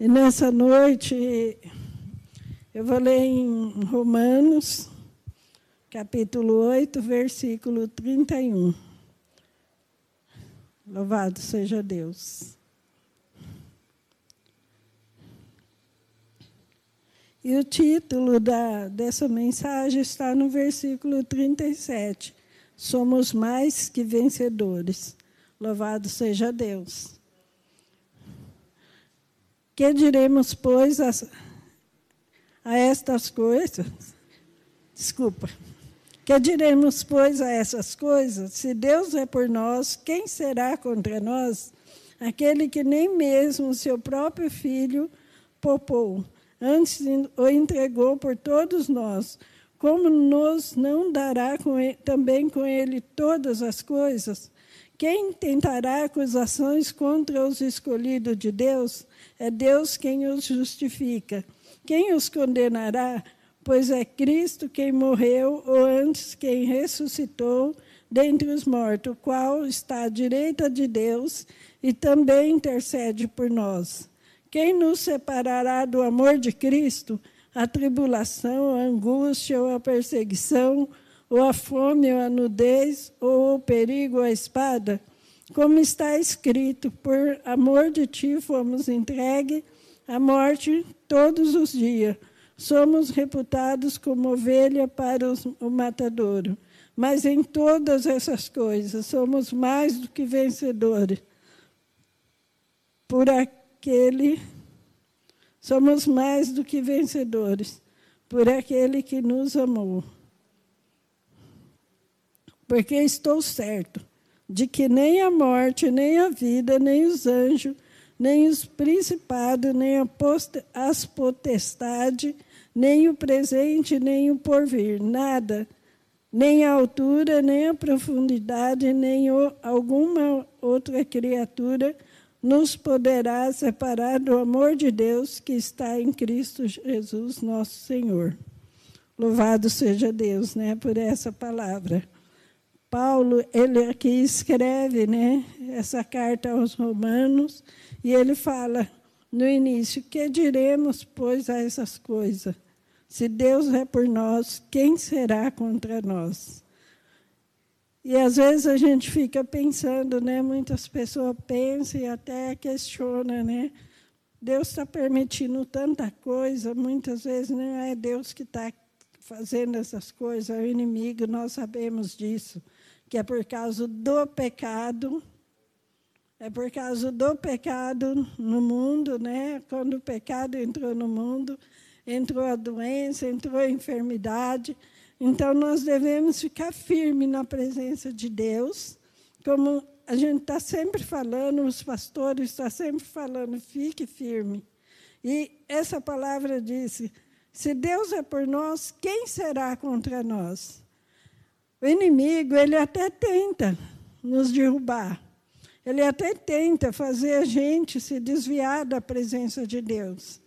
E nessa noite, eu vou ler em Romanos, capítulo 8, versículo 31. Louvado seja Deus. E o título da, dessa mensagem está no versículo 37. Somos mais que vencedores. Louvado seja Deus. Que diremos, pois, a, a estas coisas? Desculpa. Que diremos, pois, a essas coisas? Se Deus é por nós, quem será contra nós? Aquele que nem mesmo o seu próprio filho poupou, antes o entregou por todos nós, como nos não dará com ele, também com ele todas as coisas? Quem tentará acusações contra os escolhidos de Deus? É Deus quem os justifica. Quem os condenará? Pois é Cristo quem morreu, ou antes quem ressuscitou dentre os mortos, qual está à direita de Deus e também intercede por nós. Quem nos separará do amor de Cristo? A tribulação, a angústia ou a perseguição, ou a fome ou a nudez, ou o perigo ou a espada? Como está escrito, por amor de ti fomos entregues à morte todos os dias. Somos reputados como ovelha para os, o matadouro. Mas em todas essas coisas somos mais do que vencedores. Por aquele somos mais do que vencedores, por aquele que nos amou. Porque estou certo de que nem a morte, nem a vida, nem os anjos, nem os principados, nem as potestades, nem o presente, nem o porvir, nada, nem a altura, nem a profundidade, nem alguma outra criatura nos poderá separar do amor de Deus que está em Cristo Jesus, nosso Senhor. Louvado seja Deus, né, por essa palavra. Paulo, ele aqui escreve né, essa carta aos Romanos, e ele fala no início: Que diremos, pois, a essas coisas? Se Deus é por nós, quem será contra nós? E às vezes a gente fica pensando, né? Muitas pessoas pensam e até questionam, né? Deus está permitindo tanta coisa, muitas vezes não é Deus que está fazendo essas coisas, é o inimigo, nós sabemos disso que é por causa do pecado, é por causa do pecado no mundo, né? Quando o pecado entrou no mundo, entrou a doença, entrou a enfermidade. Então nós devemos ficar firmes na presença de Deus, como a gente está sempre falando, os pastores estão sempre falando, fique firme. E essa palavra disse: se Deus é por nós, quem será contra nós? O inimigo, ele até tenta nos derrubar. Ele até tenta fazer a gente se desviar da presença de Deus,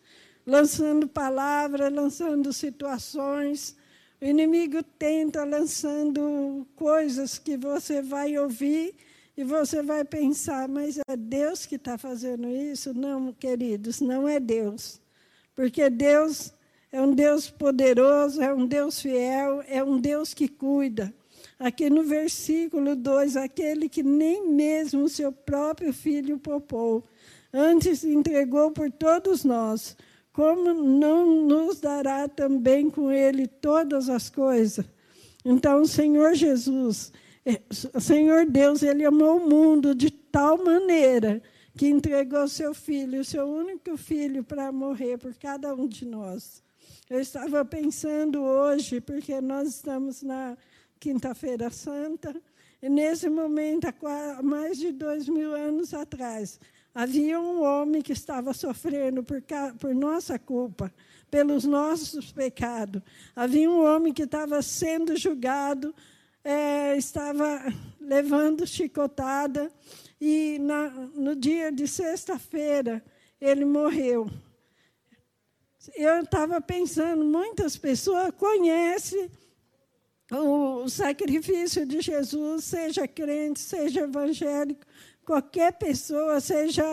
lançando palavras, lançando situações. O inimigo tenta lançando coisas que você vai ouvir e você vai pensar, mas é Deus que está fazendo isso? Não, queridos, não é Deus. Porque Deus é um Deus poderoso, é um Deus fiel, é um Deus que cuida. Aqui no versículo 2, aquele que nem mesmo o seu próprio filho poupou, antes entregou por todos nós, como não nos dará também com ele todas as coisas? Então, o Senhor Jesus, é, o Senhor Deus, ele amou o mundo de tal maneira que entregou seu filho, o seu único filho, para morrer por cada um de nós. Eu estava pensando hoje, porque nós estamos na Quinta-feira Santa, e nesse momento, há mais de dois mil anos atrás, havia um homem que estava sofrendo por, por nossa culpa, pelos nossos pecados. Havia um homem que estava sendo julgado, é, estava levando chicotada, e na, no dia de sexta-feira ele morreu. Eu estava pensando, muitas pessoas conhecem o sacrifício de Jesus, seja crente, seja evangélico, qualquer pessoa, seja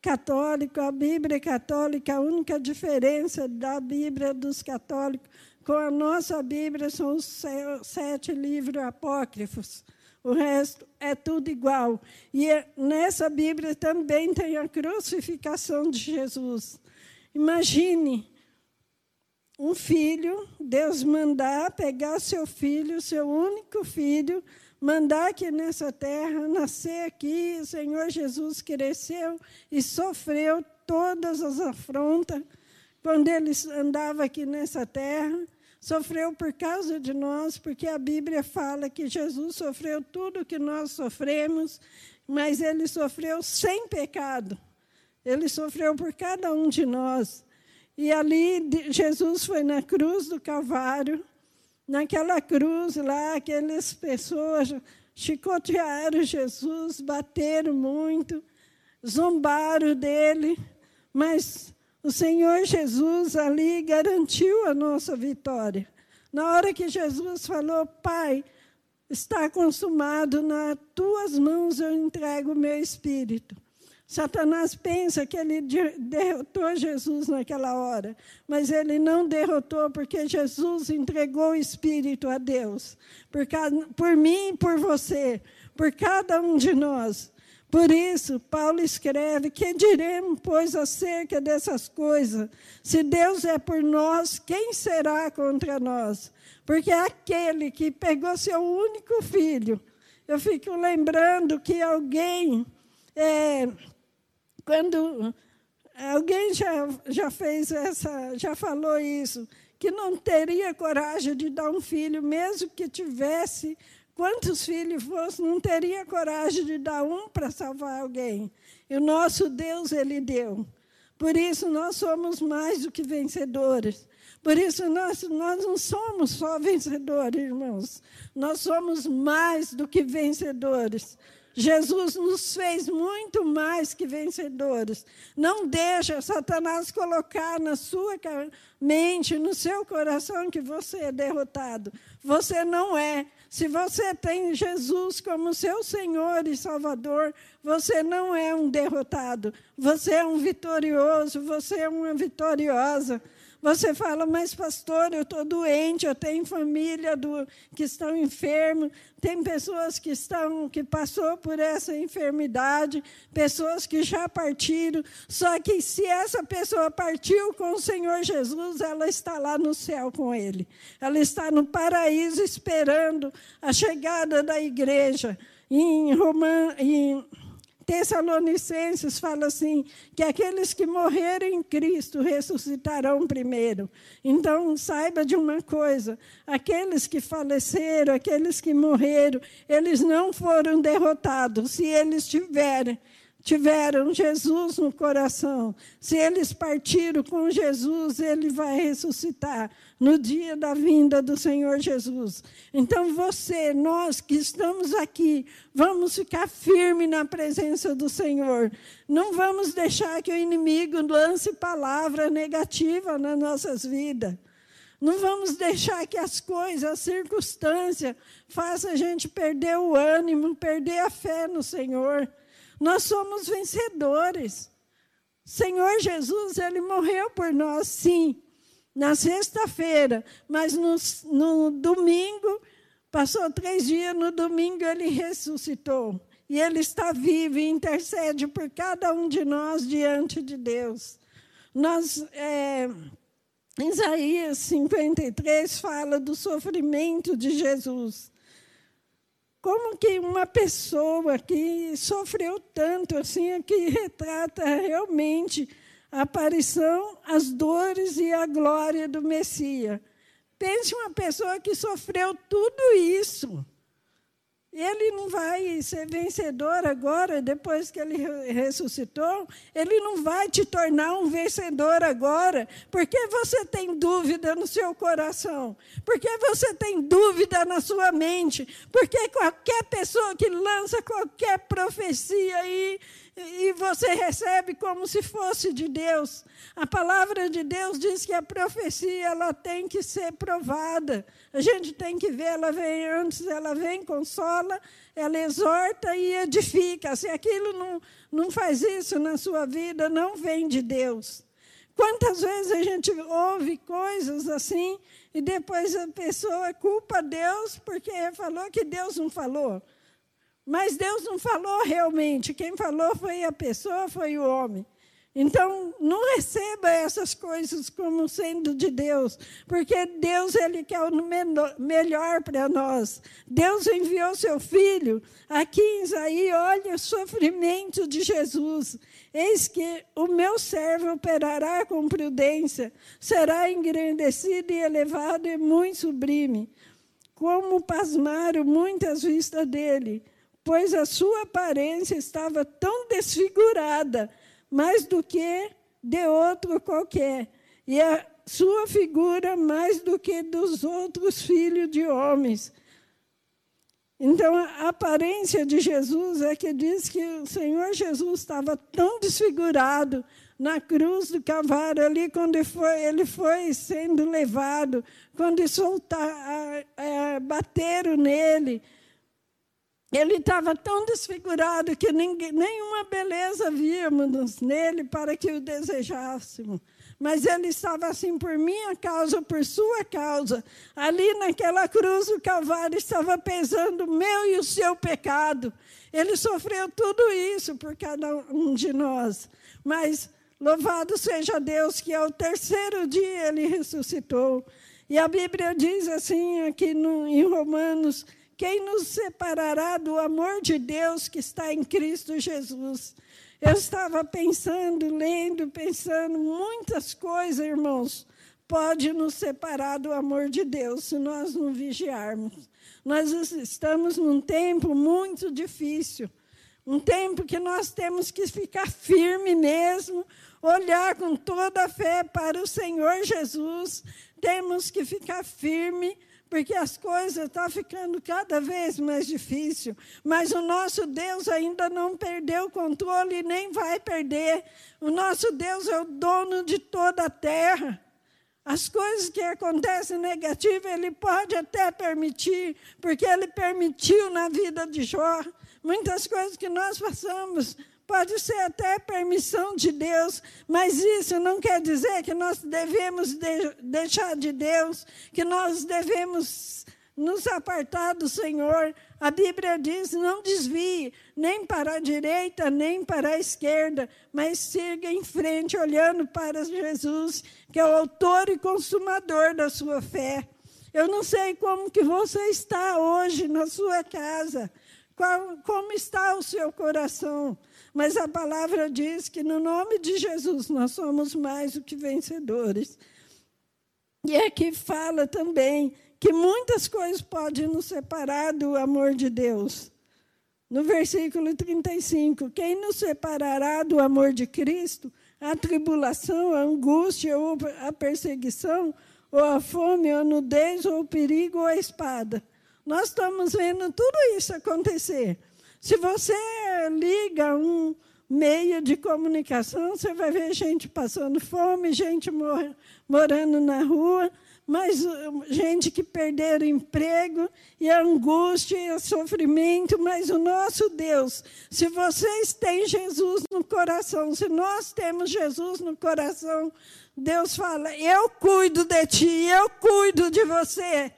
católico, a Bíblia católica, a única diferença da Bíblia dos católicos com a nossa Bíblia são os sete livros apócrifos. O resto é tudo igual. E é, nessa Bíblia também tem a crucificação de Jesus. Imagine um filho, Deus mandar pegar seu filho, seu único filho, mandar aqui nessa terra, nascer aqui. O Senhor Jesus cresceu e sofreu todas as afrontas quando ele andava aqui nessa terra. Sofreu por causa de nós, porque a Bíblia fala que Jesus sofreu tudo que nós sofremos, mas ele sofreu sem pecado. Ele sofreu por cada um de nós. E ali Jesus foi na cruz do Calvário, naquela cruz lá, aquelas pessoas chicotearam Jesus, bateram muito, zombaram dele, mas o Senhor Jesus ali garantiu a nossa vitória. Na hora que Jesus falou, Pai, está consumado, nas tuas mãos eu entrego o meu espírito. Satanás pensa que ele derrotou Jesus naquela hora, mas ele não derrotou porque Jesus entregou o Espírito a Deus, por, cada, por mim e por você, por cada um de nós. Por isso, Paulo escreve: Que diremos, pois, acerca dessas coisas? Se Deus é por nós, quem será contra nós? Porque aquele que pegou seu único filho, eu fico lembrando que alguém. É, quando alguém já, já fez essa, já falou isso, que não teria coragem de dar um filho, mesmo que tivesse quantos filhos fosse, não teria coragem de dar um para salvar alguém. E o nosso Deus, Ele deu. Por isso, nós somos mais do que vencedores. Por isso, nós, nós não somos só vencedores, irmãos. Nós somos mais do que vencedores. Jesus nos fez muito mais que vencedores. Não deixa Satanás colocar na sua mente, no seu coração, que você é derrotado. Você não é. Se você tem Jesus como seu Senhor e Salvador, você não é um derrotado. Você é um vitorioso, você é uma vitoriosa. Você fala, mas pastor, eu estou doente, eu tenho família do, que estão enfermos, tem pessoas que estão que passou por essa enfermidade, pessoas que já partiram. Só que se essa pessoa partiu com o Senhor Jesus, ela está lá no céu com Ele. Ela está no paraíso esperando a chegada da igreja. Em em Tessalonicenses fala assim: que aqueles que morrerem em Cristo ressuscitarão primeiro. Então, saiba de uma coisa: aqueles que faleceram, aqueles que morreram, eles não foram derrotados. Se eles tiverem tiveram Jesus no coração, se eles partiram com Jesus, ele vai ressuscitar no dia da vinda do Senhor Jesus. Então você, nós que estamos aqui, vamos ficar firme na presença do Senhor. Não vamos deixar que o inimigo lance palavra negativa nas nossas vidas. Não vamos deixar que as coisas, as circunstâncias, façam a gente perder o ânimo, perder a fé no Senhor. Nós somos vencedores. Senhor Jesus, ele morreu por nós, sim, na sexta-feira, mas no, no domingo, passou três dias, no domingo ele ressuscitou. E ele está vivo e intercede por cada um de nós diante de Deus. Nós, é, Isaías 53 fala do sofrimento de Jesus. Como que uma pessoa que sofreu tanto, assim, que retrata realmente a aparição, as dores e a glória do Messias. Pense uma pessoa que sofreu tudo isso ele não vai ser vencedor agora, depois que ele ressuscitou. Ele não vai te tornar um vencedor agora, porque você tem dúvida no seu coração, porque você tem dúvida na sua mente, porque qualquer pessoa que lança qualquer profecia aí e você recebe como se fosse de Deus. A palavra de Deus diz que a profecia ela tem que ser provada. A gente tem que ver, ela vem antes, ela vem, consola, ela exorta e edifica. Se aquilo não, não faz isso na sua vida, não vem de Deus. Quantas vezes a gente ouve coisas assim e depois a pessoa culpa Deus porque falou que Deus não falou? Mas Deus não falou realmente. Quem falou foi a pessoa, foi o homem. Então, não receba essas coisas como sendo de Deus, porque Deus ele quer o melhor para nós. Deus enviou seu filho. Aqui em Isaías, olha o sofrimento de Jesus. Eis que o meu servo operará com prudência, será engrandecido e elevado e muito sublime. Como pasmaram muitas vistas dele, pois a sua aparência estava tão desfigurada mais do que de outro qualquer, e a sua figura mais do que dos outros filhos de homens. Então, a aparência de Jesus é que diz que o Senhor Jesus estava tão desfigurado na cruz do Calvário, ali, quando ele foi, ele foi sendo levado, quando soltar, bateram nele, ele estava tão desfigurado que ninguém, nenhuma beleza víamos nele para que o desejássemos. Mas ele estava assim por minha causa, por sua causa. Ali naquela cruz do Calvário estava pesando o meu e o seu pecado. Ele sofreu tudo isso por cada um de nós. Mas louvado seja Deus que ao terceiro dia ele ressuscitou. E a Bíblia diz assim aqui no, em Romanos quem nos separará do amor de Deus que está em Cristo Jesus? Eu estava pensando, lendo, pensando, muitas coisas, irmãos, pode nos separar do amor de Deus se nós não vigiarmos. Nós estamos num tempo muito difícil, um tempo que nós temos que ficar firme mesmo, olhar com toda a fé para o Senhor Jesus, temos que ficar firme porque as coisas estão tá ficando cada vez mais difícil, mas o nosso Deus ainda não perdeu o controle e nem vai perder. O nosso Deus é o dono de toda a terra. As coisas que acontecem negativas, Ele pode até permitir, porque Ele permitiu na vida de Jó. Muitas coisas que nós passamos, Pode ser até permissão de Deus, mas isso não quer dizer que nós devemos de deixar de Deus, que nós devemos nos apartar do Senhor. A Bíblia diz: não desvie nem para a direita, nem para a esquerda, mas siga em frente, olhando para Jesus, que é o autor e consumador da sua fé. Eu não sei como que você está hoje na sua casa, qual, como está o seu coração. Mas a palavra diz que no nome de Jesus nós somos mais do que vencedores. E aqui fala também que muitas coisas podem nos separar do amor de Deus. No versículo 35, quem nos separará do amor de Cristo? A tribulação, a angústia, ou a perseguição, ou a fome, ou a nudez, ou o perigo, ou a espada. Nós estamos vendo tudo isso acontecer. Se você liga um meio de comunicação, você vai ver gente passando fome, gente mor morando na rua, mas uh, gente que perderam emprego, e a angústia e o sofrimento, mas o nosso Deus, se vocês têm Jesus no coração, se nós temos Jesus no coração, Deus fala: Eu cuido de ti, eu cuido de você.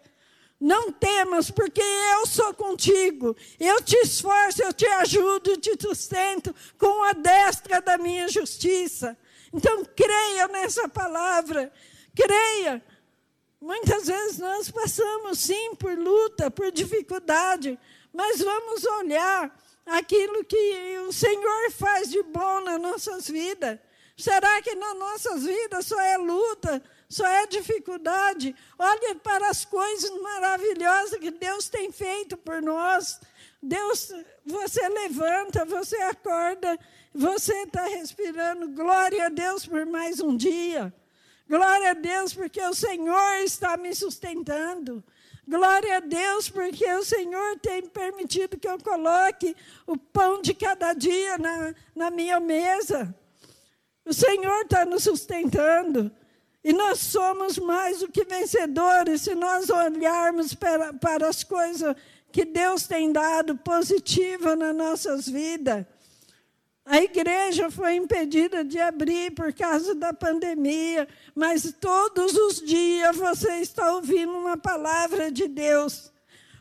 Não temas, porque eu sou contigo. Eu te esforço, eu te ajudo, te sustento com a destra da minha justiça. Então, creia nessa palavra. Creia. Muitas vezes nós passamos, sim, por luta, por dificuldade, mas vamos olhar aquilo que o Senhor faz de bom nas nossas vidas. Será que nas nossas vidas só é luta, só é dificuldade. Olhe para as coisas maravilhosas que Deus tem feito por nós. Deus, você levanta, você acorda, você está respirando. Glória a Deus por mais um dia. Glória a Deus, porque o Senhor está me sustentando. Glória a Deus, porque o Senhor tem permitido que eu coloque o pão de cada dia na, na minha mesa. O Senhor está nos sustentando. E nós somos mais do que vencedores se nós olharmos para, para as coisas que Deus tem dado positiva nas nossas vidas. A igreja foi impedida de abrir por causa da pandemia, mas todos os dias você está ouvindo uma palavra de Deus.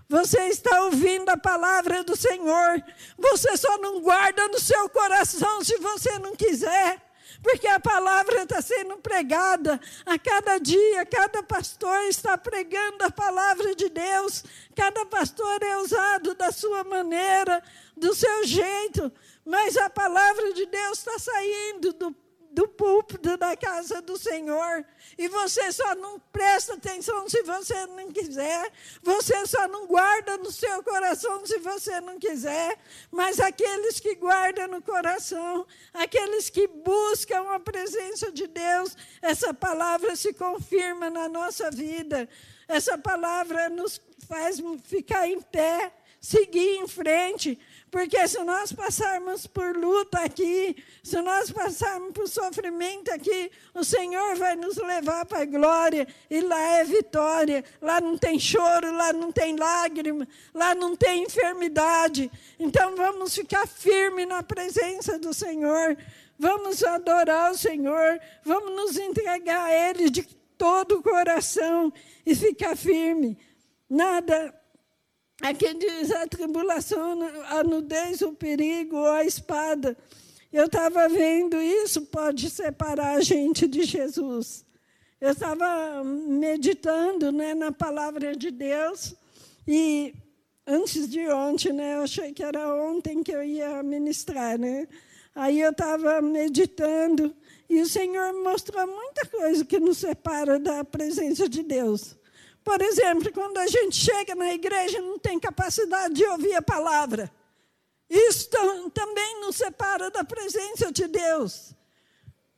Você está ouvindo a palavra do Senhor. Você só não guarda no seu coração se você não quiser porque a palavra está sendo pregada a cada dia, cada pastor está pregando a palavra de Deus, cada pastor é usado da sua maneira, do seu jeito, mas a palavra de Deus está saindo do do púlpito da casa do Senhor. E você só não presta atenção se você não quiser. Você só não guarda no seu coração se você não quiser. Mas aqueles que guardam no coração, aqueles que buscam a presença de Deus, essa palavra se confirma na nossa vida. Essa palavra nos faz ficar em pé, seguir em frente, porque se nós passarmos por luta aqui, se nós passarmos por sofrimento aqui, o Senhor vai nos levar para a glória, e lá é vitória. Lá não tem choro, lá não tem lágrima, lá não tem enfermidade. Então vamos ficar firmes na presença do Senhor. Vamos adorar o Senhor, vamos nos entregar a Ele de todo o coração e ficar firme. Nada Aqui diz a tribulação, a nudez, o perigo, a espada. Eu estava vendo isso, pode separar a gente de Jesus. Eu estava meditando né, na palavra de Deus e antes de ontem, né, eu achei que era ontem que eu ia ministrar. Né? Aí eu estava meditando e o Senhor mostrou muita coisa que nos separa da presença de Deus. Por exemplo, quando a gente chega na igreja e não tem capacidade de ouvir a palavra. Isso também nos separa da presença de Deus.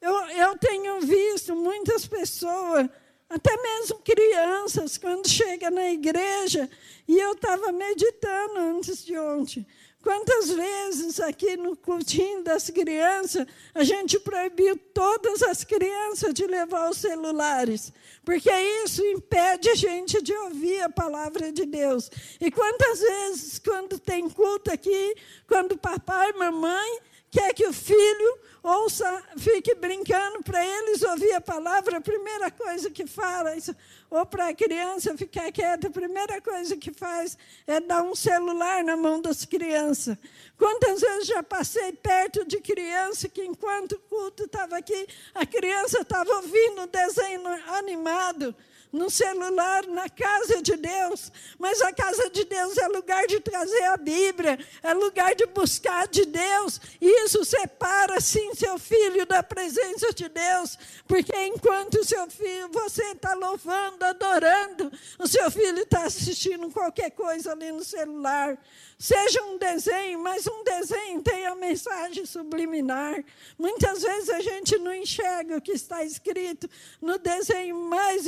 Eu, eu tenho visto muitas pessoas, até mesmo crianças, quando chegam na igreja, e eu estava meditando antes de ontem. Quantas vezes aqui no cultinho das crianças a gente proibiu todas as crianças de levar os celulares, porque isso impede a gente de ouvir a palavra de Deus. E quantas vezes, quando tem culto aqui, quando papai e mamãe quer que o filho ouça, fique brincando para eles ouvir a palavra, a primeira coisa que fala, isso, ou para a criança ficar quieta, a primeira coisa que faz é dar um celular na mão das crianças. Quantas vezes já passei perto de criança que, enquanto o culto estava aqui, a criança estava ouvindo um desenho animado no celular, na casa de Deus. Mas a casa de Deus é lugar de trazer a Bíblia, é lugar de buscar de Deus. Isso separa, sim, seu filho da presença de Deus. Porque enquanto seu filho, você está louvando, adorando, o seu filho está assistindo qualquer coisa ali no celular. Seja um desenho, mas um desenho tem a mensagem subliminar. Muitas vezes a gente não enxerga o que está escrito no desenho mais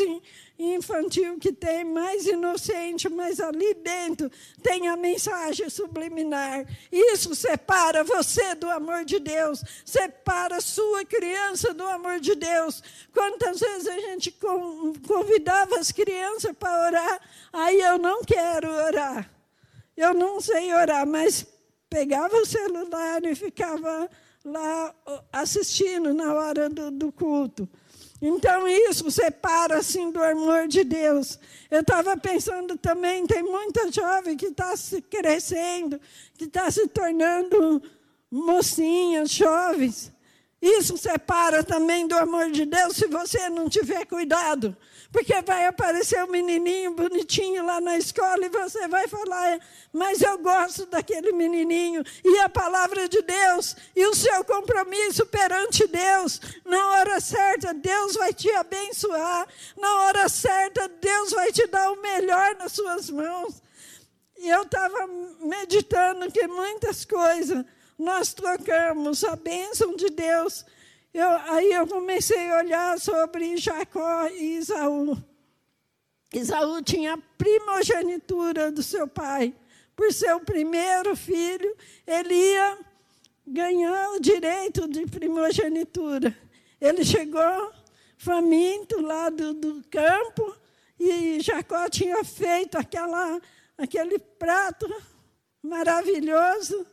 infantil que tem, mais inocente, mas ali dentro tem a mensagem subliminar. Isso separa você do amor de Deus, separa sua criança do amor de Deus. Quantas vezes a gente convidava as crianças para orar, aí eu não quero orar. Eu não sei orar, mas pegava o celular e ficava lá assistindo na hora do, do culto. Então, isso separa assim do amor de Deus. Eu estava pensando também, tem muita jovem que está se crescendo, que está se tornando mocinhas, jovens. Isso separa também do amor de Deus se você não tiver cuidado. Porque vai aparecer um menininho bonitinho lá na escola e você vai falar, mas eu gosto daquele menininho. E a palavra de Deus e o seu compromisso perante Deus, na hora certa, Deus vai te abençoar. Na hora certa, Deus vai te dar o melhor nas suas mãos. E eu estava meditando que muitas coisas nós trocamos a bênção de Deus eu, aí eu comecei a olhar sobre Jacó e Isaú. Isaú tinha a primogenitura do seu pai. Por ser o primeiro filho, ele ia ganhar o direito de primogenitura. Ele chegou faminto lá do, do campo e Jacó tinha feito aquela, aquele prato maravilhoso,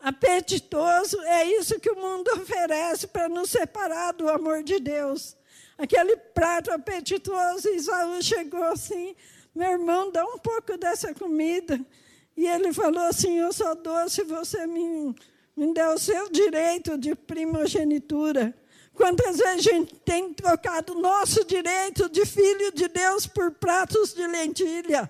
apetitoso. É isso que o mundo oferece para nos separar do amor de Deus aquele prato apetitoso. Isaú chegou assim: meu irmão, dá um pouco dessa comida. E ele falou assim: Eu sou doce, você me, me o seu direito de primogenitura. Quantas vezes a gente tem trocado nosso direito de filho de Deus por pratos de lentilha?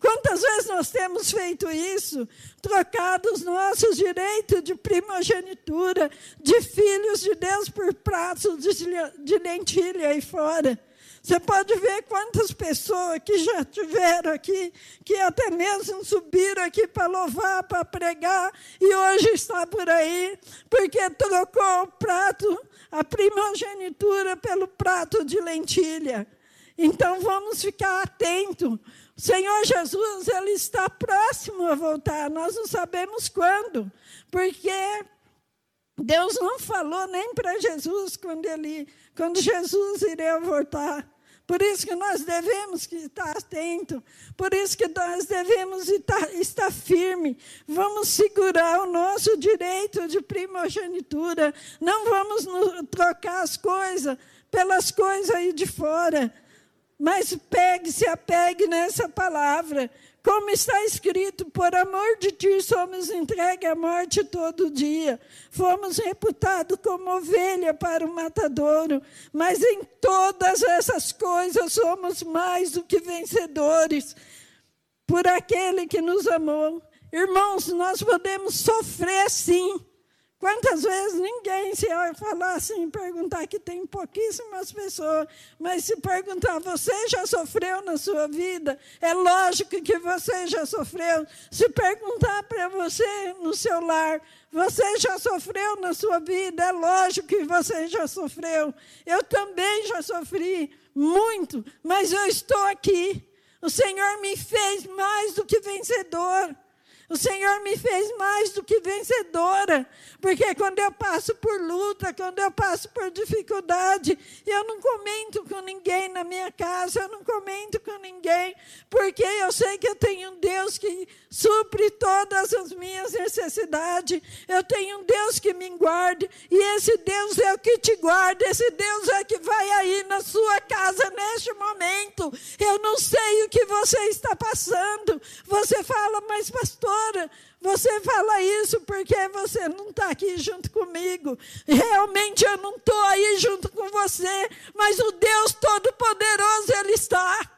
Quantas vezes nós temos feito isso? Trocado os nossos direitos de primogenitura, de filhos de Deus por pratos de lentilha aí fora. Você pode ver quantas pessoas que já tiveram aqui, que até mesmo subiram aqui para louvar, para pregar, e hoje está por aí, porque trocou o prato, a primogenitura, pelo prato de lentilha. Então vamos ficar atentos, Senhor Jesus, ele está próximo a voltar. Nós não sabemos quando, porque Deus não falou nem para Jesus quando ele, quando Jesus iria voltar. Por isso que nós devemos estar atentos, por isso que nós devemos estar, estar firme. Vamos segurar o nosso direito de primogenitura. Não vamos trocar as coisas pelas coisas aí de fora. Mas pegue, se apegue nessa palavra. Como está escrito, por amor de ti somos entregues à morte todo dia. Fomos reputados como ovelha para o matadouro, mas em todas essas coisas somos mais do que vencedores por aquele que nos amou. Irmãos, nós podemos sofrer sim, Quantas vezes ninguém, se eu falar assim, perguntar que tem pouquíssimas pessoas, mas se perguntar, você já sofreu na sua vida? É lógico que você já sofreu. Se perguntar para você no seu lar, você já sofreu na sua vida? É lógico que você já sofreu. Eu também já sofri muito, mas eu estou aqui. O Senhor me fez mais do que vencedor. O Senhor me fez mais do que vencedora, porque quando eu passo por luta, quando eu passo por dificuldade, eu não comento com ninguém na minha casa, eu não comento com ninguém, porque eu sei que eu tenho um Deus que supre todas as minhas necessidades, eu tenho um Deus que me guarde, e esse Deus é o que te guarda, esse Deus é que vai aí na sua casa neste momento. Eu não sei o que você está passando. Você fala, mas pastor, você fala isso porque você não está aqui junto comigo. Realmente eu não estou aí junto com você, mas o Deus Todo-Poderoso, Ele está.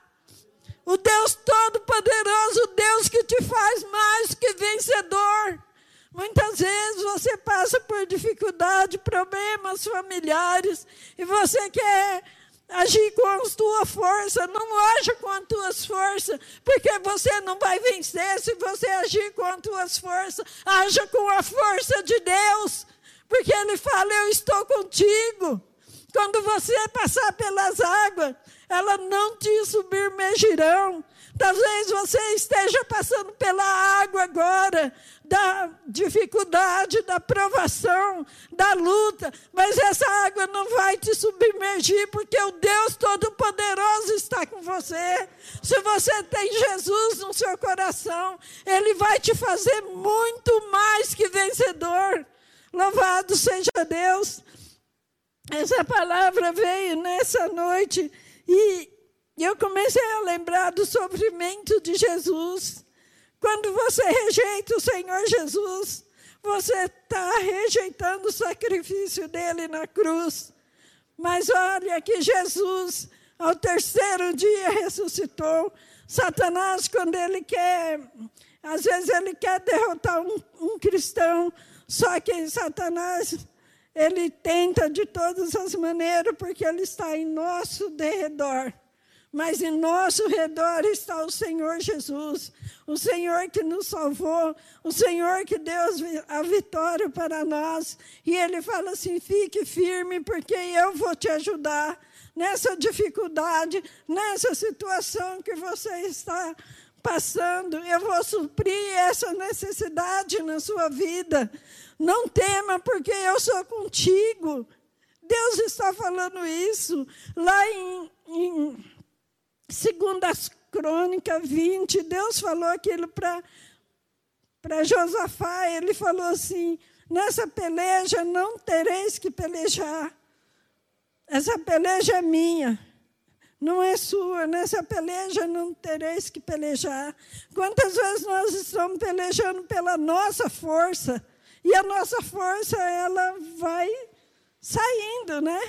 O Deus Todo-Poderoso, o Deus que te faz mais que vencedor. Muitas vezes você passa por dificuldade, problemas familiares, e você quer agir com a tua força, não haja com as tuas forças, porque você não vai vencer se você agir com as tuas forças. Haja com a força de Deus, porque Ele fala: Eu estou contigo. Quando você passar pelas águas, elas não te submergirão. Talvez você esteja passando pela água agora, da dificuldade, da provação, da luta, mas essa água não vai te submergir, porque o Deus Todo-Poderoso está com você. Se você tem Jesus no seu coração, Ele vai te fazer muito mais que vencedor. Louvado seja Deus. Essa palavra veio nessa noite e eu comecei a lembrar do sofrimento de Jesus. Quando você rejeita o Senhor Jesus, você está rejeitando o sacrifício dele na cruz. Mas olha que Jesus, ao terceiro dia, ressuscitou. Satanás, quando ele quer, às vezes ele quer derrotar um, um cristão, só que Satanás, ele tenta de todas as maneiras, porque ele está em nosso derredor. Mas em nosso redor está o Senhor Jesus, o Senhor que nos salvou, o Senhor que deu a vitória para nós. E Ele fala assim: fique firme, porque eu vou te ajudar nessa dificuldade, nessa situação que você está passando. Eu vou suprir essa necessidade na sua vida. Não tema, porque eu sou contigo. Deus está falando isso lá em, em Segundas Crônicas 20, Deus falou aquilo para Josafá, ele falou assim, nessa peleja não tereis que pelejar, essa peleja é minha, não é sua, nessa peleja não tereis que pelejar. Quantas vezes nós estamos pelejando pela nossa força, e a nossa força, ela vai saindo, né?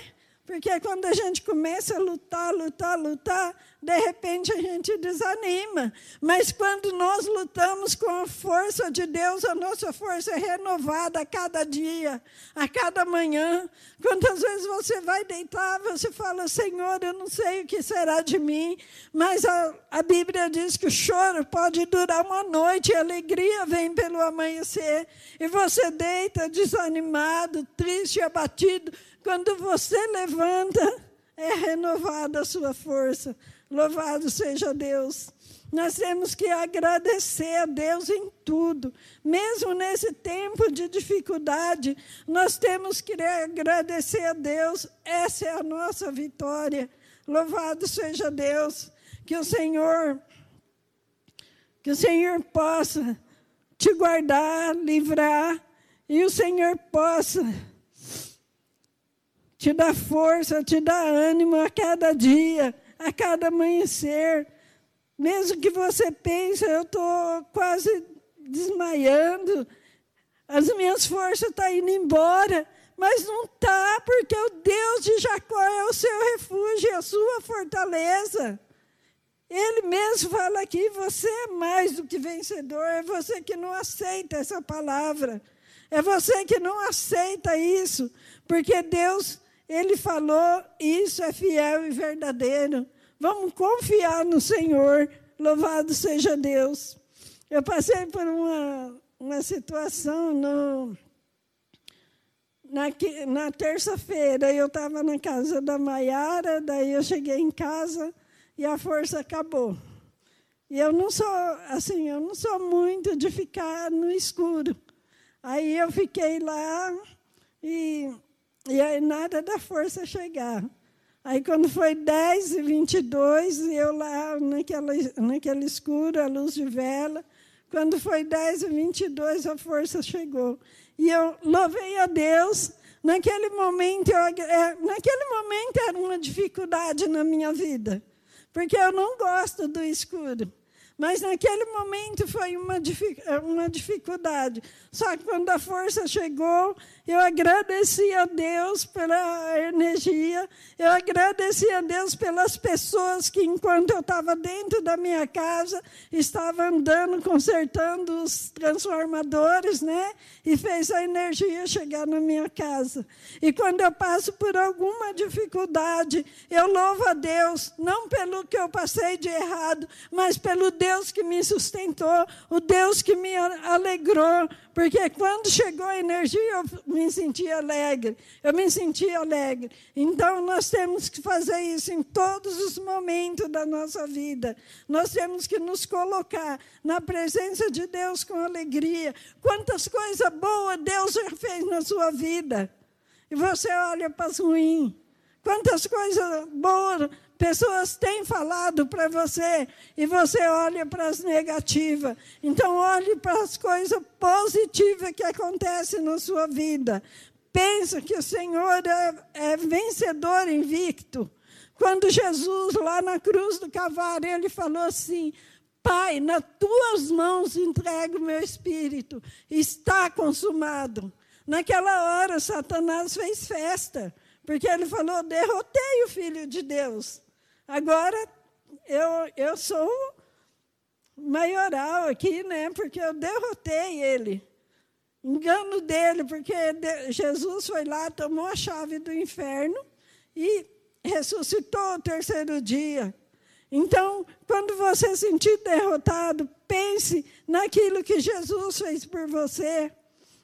Porque quando a gente começa a lutar, lutar, lutar, de repente a gente desanima. Mas quando nós lutamos com a força de Deus, a nossa força é renovada a cada dia, a cada manhã. Quantas vezes você vai deitar, você fala, Senhor, eu não sei o que será de mim, mas a, a Bíblia diz que o choro pode durar uma noite, a alegria vem pelo amanhecer. E você deita desanimado, triste, abatido. Quando você levanta, é renovada a sua força. Louvado seja Deus. Nós temos que agradecer a Deus em tudo, mesmo nesse tempo de dificuldade, nós temos que agradecer a Deus, essa é a nossa vitória. Louvado seja Deus, que o Senhor, que o Senhor possa te guardar, livrar, e o Senhor possa te dar força, te dar ânimo a cada dia a cada amanhecer. Mesmo que você pense, eu estou quase desmaiando, as minhas forças estão tá indo embora, mas não está, porque o Deus de Jacó é o seu refúgio, a sua fortaleza. Ele mesmo fala aqui: você é mais do que vencedor, é você que não aceita essa palavra, é você que não aceita isso, porque Deus ele falou, isso é fiel e verdadeiro. Vamos confiar no Senhor. Louvado seja Deus. Eu passei por uma, uma situação no, na, na terça-feira. Eu estava na casa da Maiara, daí eu cheguei em casa e a força acabou. E eu não sou assim, eu não sou muito de ficar no escuro. Aí eu fiquei lá e e aí nada da força chegar. Aí quando foi 10 e 22, eu lá naquela, naquele escuro, a luz de vela, quando foi 10 e 22, a força chegou. E eu louvei a Deus. Naquele momento, eu, é, naquele momento era uma dificuldade na minha vida, porque eu não gosto do escuro. Mas naquele momento foi uma, uma dificuldade. Só que quando a força chegou, eu agradeci a Deus pela energia, eu agradeci a Deus pelas pessoas que, enquanto eu estava dentro da minha casa, estavam andando, consertando os transformadores, né? E fez a energia chegar na minha casa. E quando eu passo por alguma dificuldade, eu louvo a Deus, não pelo que eu passei de errado, mas pelo Deus Deus que me sustentou, o Deus que me alegrou, porque quando chegou a energia eu me senti alegre, eu me senti alegre. Então nós temos que fazer isso em todos os momentos da nossa vida. Nós temos que nos colocar na presença de Deus com alegria. Quantas coisas boas Deus já fez na sua vida. E você olha para as ruins. Quantas coisas boas Pessoas têm falado para você e você olha para as negativas. Então, olhe para as coisas positivas que acontecem na sua vida. Pensa que o Senhor é, é vencedor invicto. Quando Jesus, lá na cruz do Calvário, ele falou assim: Pai, nas tuas mãos entrego o meu espírito, está consumado. Naquela hora, Satanás fez festa, porque ele falou: derrotei o Filho de Deus. Agora, eu, eu sou maioral aqui, né? Porque eu derrotei ele. Engano dele, porque Jesus foi lá, tomou a chave do inferno e ressuscitou o terceiro dia. Então, quando você sentir derrotado, pense naquilo que Jesus fez por você,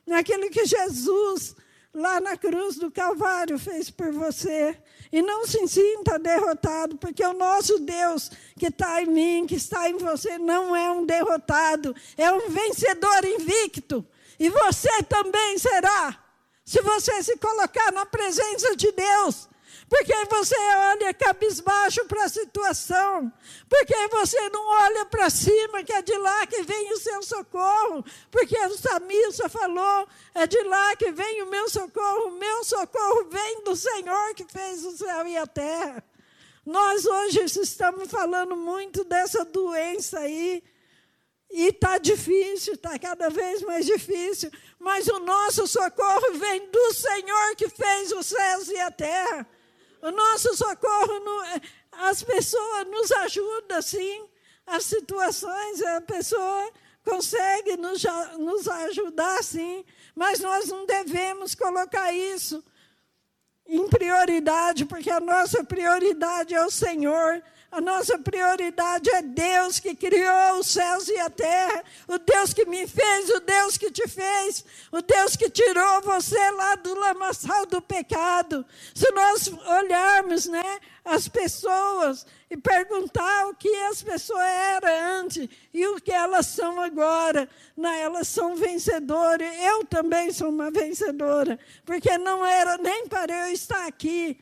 naquilo que Jesus, lá na cruz do Calvário, fez por você. E não se sinta derrotado, porque o nosso Deus que está em mim, que está em você, não é um derrotado, é um vencedor invicto. E você também será, se você se colocar na presença de Deus porque você olha cabisbaixo para a situação, porque você não olha para cima, que é de lá que vem o seu socorro, porque o Samissa falou, é de lá que vem o meu socorro, o meu socorro vem do Senhor que fez o céu e a terra. Nós hoje estamos falando muito dessa doença aí, e está difícil, está cada vez mais difícil, mas o nosso socorro vem do Senhor que fez os céus e a terra. O nosso socorro, as pessoas nos ajudam, sim. As situações, a pessoa consegue nos, nos ajudar, sim. Mas nós não devemos colocar isso em prioridade, porque a nossa prioridade é o Senhor. A nossa prioridade é Deus que criou os céus e a terra, o Deus que me fez, o Deus que te fez, o Deus que tirou você lá do lamaçal do pecado. Se nós olharmos, né, as pessoas e perguntar o que as pessoas eram antes e o que elas são agora, né, elas são vencedoras. Eu também sou uma vencedora, porque não era nem para eu estar aqui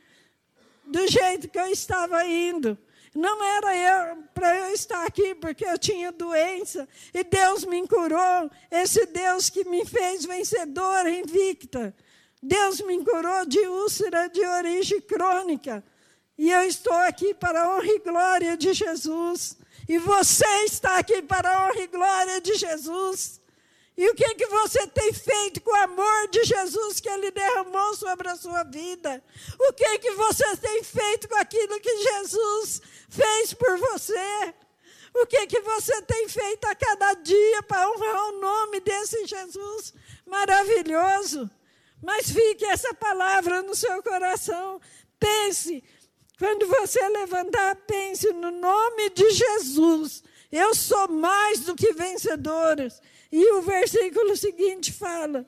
do jeito que eu estava indo. Não era eu para eu estar aqui porque eu tinha doença e Deus me curou. Esse Deus que me fez vencedora, invicta. Deus me curou de úlcera de origem crônica. E eu estou aqui para a honra e glória de Jesus. E você está aqui para a honra e glória de Jesus. E o que, que você tem feito com o amor de Jesus que Ele derramou sobre a sua vida? O que, que você tem feito com aquilo que Jesus fez por você? O que, que você tem feito a cada dia para honrar o nome desse Jesus maravilhoso? Mas fique essa palavra no seu coração. Pense, quando você levantar, pense no nome de Jesus. Eu sou mais do que vencedores. E o versículo seguinte fala: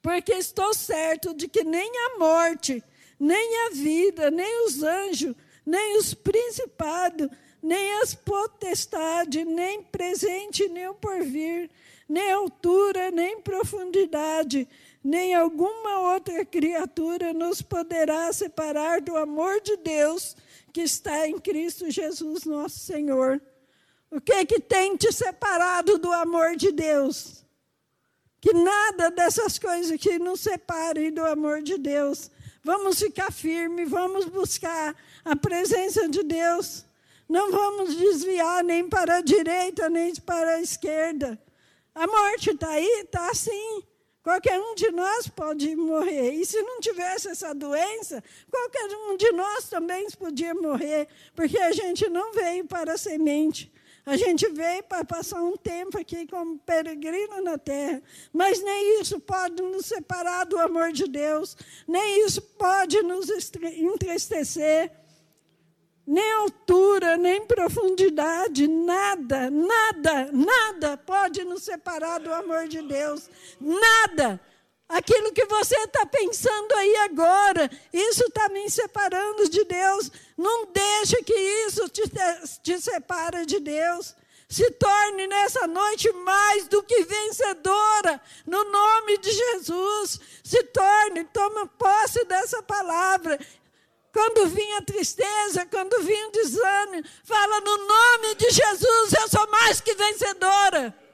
Porque estou certo de que nem a morte, nem a vida, nem os anjos, nem os principados, nem as potestades, nem presente, nem o porvir, nem altura, nem profundidade, nem alguma outra criatura nos poderá separar do amor de Deus que está em Cristo Jesus, nosso Senhor. O que é que tem te separado do amor de Deus? Que nada dessas coisas que nos separem do amor de Deus. Vamos ficar firmes, vamos buscar a presença de Deus. Não vamos desviar nem para a direita, nem para a esquerda. A morte está aí? Está sim. Qualquer um de nós pode morrer. E se não tivesse essa doença, qualquer um de nós também podia morrer, porque a gente não veio para a semente. A gente veio para passar um tempo aqui como peregrino na terra, mas nem isso pode nos separar do amor de Deus, nem isso pode nos entristecer, nem altura, nem profundidade, nada, nada, nada pode nos separar do amor de Deus, nada. Aquilo que você está pensando aí agora, isso está me separando de Deus. Não deixe que isso te, te separe de Deus. Se torne nessa noite mais do que vencedora, no nome de Jesus. Se torne, toma posse dessa palavra. Quando vinha tristeza, quando vinha desânimo, fala no nome de Jesus, eu sou mais que vencedora.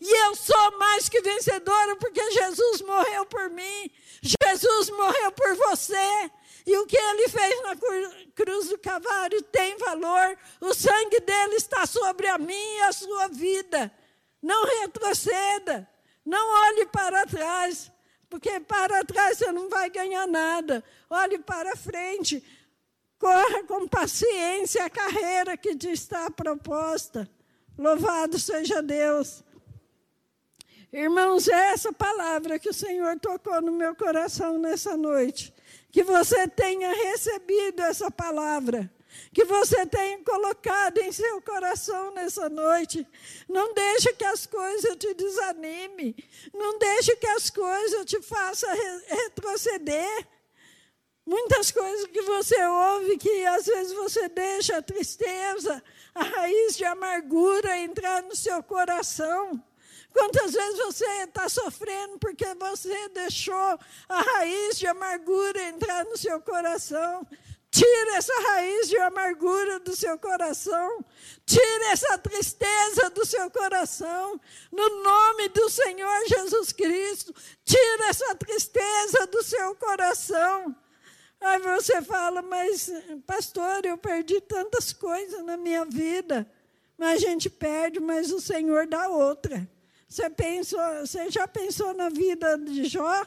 E eu sou mais que vencedora porque Jesus morreu por mim. Jesus morreu por você. E o que ele fez na cruz do Calvário tem valor. O sangue dele está sobre a minha e a sua vida. Não retroceda. Não olhe para trás. Porque para trás você não vai ganhar nada. Olhe para frente. Corra com paciência a carreira que te está proposta. Louvado seja Deus. Irmãos, é essa palavra que o Senhor tocou no meu coração nessa noite. Que você tenha recebido essa palavra. que você tem colocado em seu coração nessa noite. Não deixe que as coisas te desanime. Não deixe que as coisas te façam retroceder. Muitas coisas que você ouve que às vezes você deixa a tristeza, a raiz de amargura entrar no seu coração. Quantas vezes você está sofrendo porque você deixou a raiz de amargura entrar no seu coração? Tire essa raiz de amargura do seu coração. Tire essa tristeza do seu coração. No nome do Senhor Jesus Cristo. Tire essa tristeza do seu coração. Aí você fala, mas, pastor, eu perdi tantas coisas na minha vida. Mas a gente perde, mas o Senhor dá outra. Você, pensou, você já pensou na vida de Jó?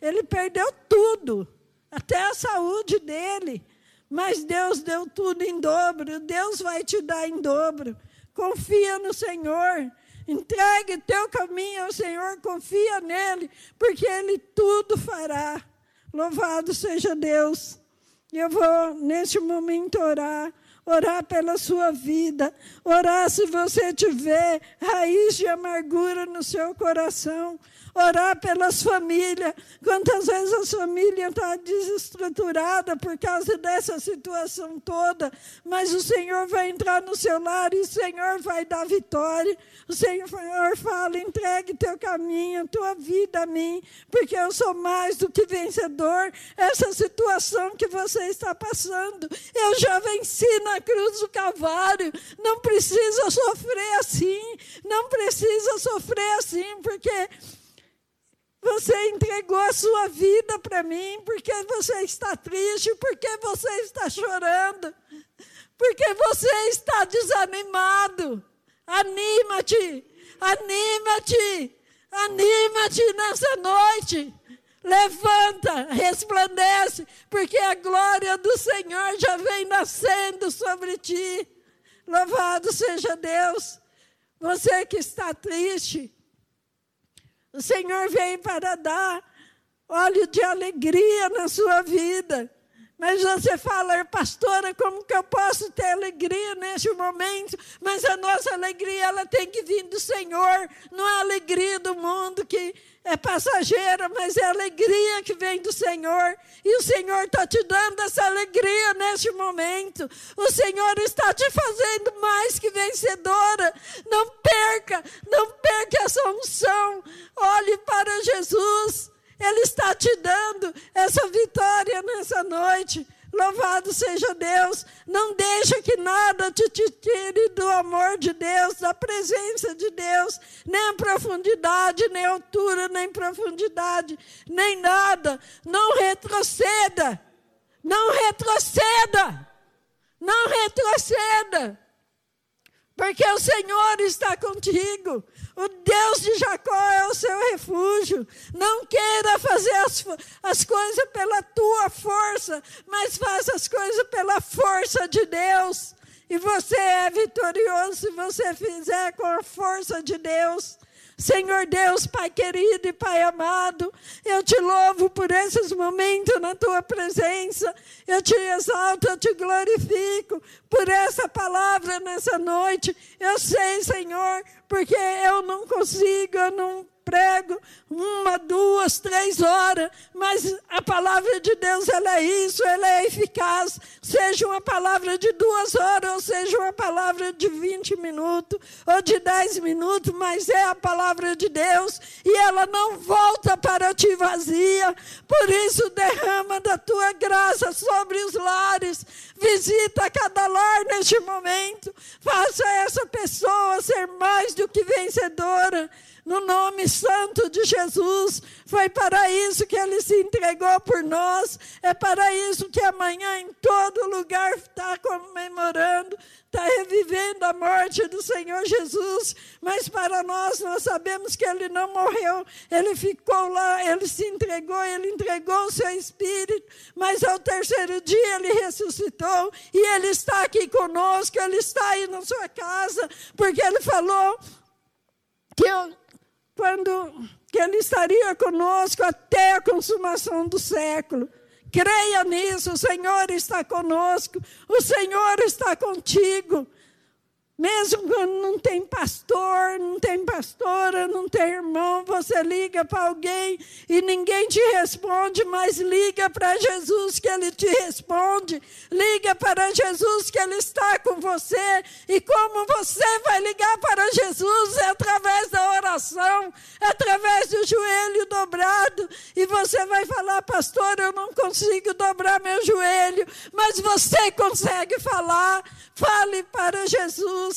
Ele perdeu tudo, até a saúde dele. Mas Deus deu tudo em dobro. Deus vai te dar em dobro. Confia no Senhor. Entregue teu caminho ao Senhor, confia nele, porque ele tudo fará. Louvado seja Deus. Eu vou, neste momento, orar orar pela sua vida, orar se você tiver raiz de amargura no seu coração, orar pelas famílias. Quantas vezes a família está desestruturada por causa dessa situação toda, mas o Senhor vai entrar no seu lar e o Senhor vai dar vitória. O Senhor fala: entregue teu caminho, tua vida a mim, porque eu sou mais do que vencedor. Essa situação que você está passando, eu já venci na cruz do Calvário. Não precisa sofrer assim, não precisa sofrer assim, porque você entregou a sua vida para mim porque você está triste, porque você está chorando, porque você está desanimado. Anima-te, anima-te, anima-te nessa noite. Levanta, resplandece, porque a glória do Senhor já vem nascendo sobre ti. Louvado seja Deus. Você que está triste, o Senhor vem para dar óleo de alegria na sua vida. Mas você fala, pastora, como que eu posso ter alegria neste momento? Mas a nossa alegria ela tem que vir do Senhor, não é a alegria do mundo que é passageira, mas é a alegria que vem do Senhor. E o Senhor está te dando essa alegria neste momento. O Senhor está te fazendo mais que vencedora. Não perca, não perca essa unção. Olhe para Jesus. Ele está te dando essa vitória nessa noite. Louvado seja Deus. Não deixa que nada te, te tire do amor de Deus, da presença de Deus, nem profundidade, nem altura, nem profundidade, nem nada. Não retroceda. Não retroceda. Não retroceda. Porque o Senhor está contigo. O Deus de Jacó é o seu refúgio. Não queira fazer as, as coisas pela tua força, mas faça as coisas pela força de Deus. E você é vitorioso se você fizer com a força de Deus. Senhor Deus, Pai querido e Pai amado, eu te louvo por esses momentos na tua presença. Eu te exalto, eu te glorifico por essa palavra nessa noite. Eu sei, Senhor, porque eu não consigo, eu não prego uma, duas, três horas, mas a palavra de Deus ela é isso, ela é eficaz. Seja uma palavra de duas horas, ou seja uma palavra de 20 minutos, ou de 10 minutos, mas é a palavra de Deus e ela não volta para ti vazia. Por isso, derrama da tua graça sobre os lares, visita cada lar neste momento, faça essa pessoa ser mais do que vencedora no nome santo de Jesus. Foi para isso que ele se entregou por nós. É para isso que amanhã, em todo lugar, está comemorando, está revivendo a morte do Senhor Jesus. Mas para nós, nós sabemos que ele não morreu, ele ficou lá, ele se entregou, ele entregou o seu espírito. Mas ao terceiro dia, ele ressuscitou e ele está aqui conosco, ele está aí na sua casa, porque ele falou que eu quando que ele estaria conosco até a consumação do século, Creia nisso, o Senhor está conosco, o Senhor está contigo. Mesmo quando não tem pastor, não tem pastora, não tem irmão, você liga para alguém e ninguém te responde, mas liga para Jesus que ele te responde. Liga para Jesus que ele está com você. E como você vai ligar para Jesus? É através da oração, é através do joelho dobrado. E você vai falar, pastor, eu não consigo dobrar meu joelho, mas você consegue falar. Fale para Jesus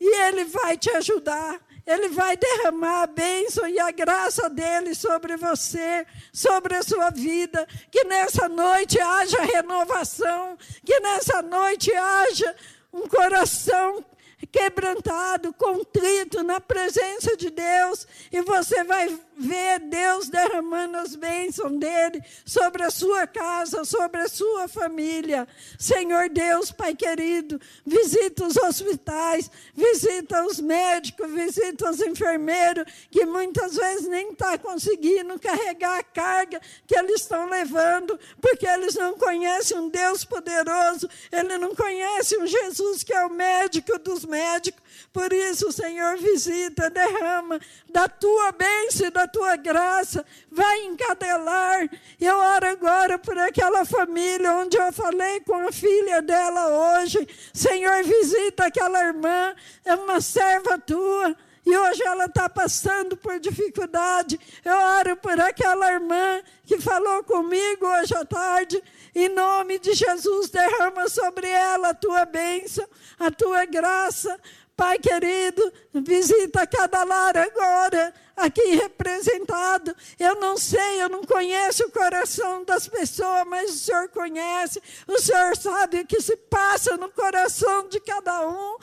e Ele vai te ajudar. Ele vai derramar a bênção e a graça dele sobre você, sobre a sua vida. Que nessa noite haja renovação, que nessa noite haja um coração quebrantado, contrito na presença de Deus, e você vai ver Deus derramando as bênçãos dele sobre a sua casa, sobre a sua família. Senhor Deus, Pai querido, visita os hospitais, visita os médicos, visita os enfermeiros, que muitas vezes nem estão tá conseguindo carregar a carga que eles estão levando, porque eles não conhecem um Deus poderoso, eles não conhecem um Jesus que é o médico dos médicos. Por isso, Senhor, visita, derrama da tua bênção e da tua graça, vai encadelar. Eu oro agora por aquela família onde eu falei com a filha dela hoje. Senhor, visita aquela irmã, é uma serva tua. E hoje ela está passando por dificuldade. Eu oro por aquela irmã que falou comigo hoje à tarde. Em nome de Jesus, derrama sobre ela a tua bênção, a tua graça, Pai querido, visita cada lar agora, aqui representado. Eu não sei, eu não conheço o coração das pessoas, mas o Senhor conhece. O Senhor sabe o que se passa no coração de cada um.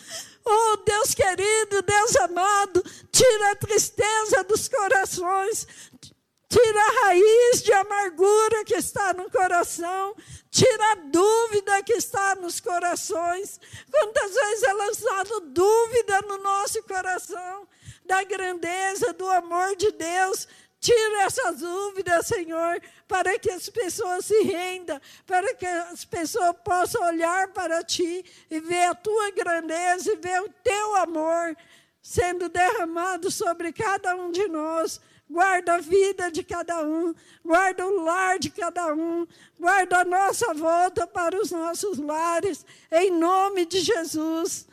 Oh, Deus querido, Deus amado, tira a tristeza dos corações, tira a raiz de amargura que está no coração, tira a dúvida que está nos corações. Quantas vezes elas dão dúvida no nosso coração da grandeza, do amor de Deus. Tira essas dúvidas, Senhor, para que as pessoas se rendam, para que as pessoas possam olhar para Ti e ver a Tua grandeza e ver o Teu amor sendo derramado sobre cada um de nós guarda a vida de cada um, guarda o lar de cada um, guarda a nossa volta para os nossos lares, em nome de Jesus.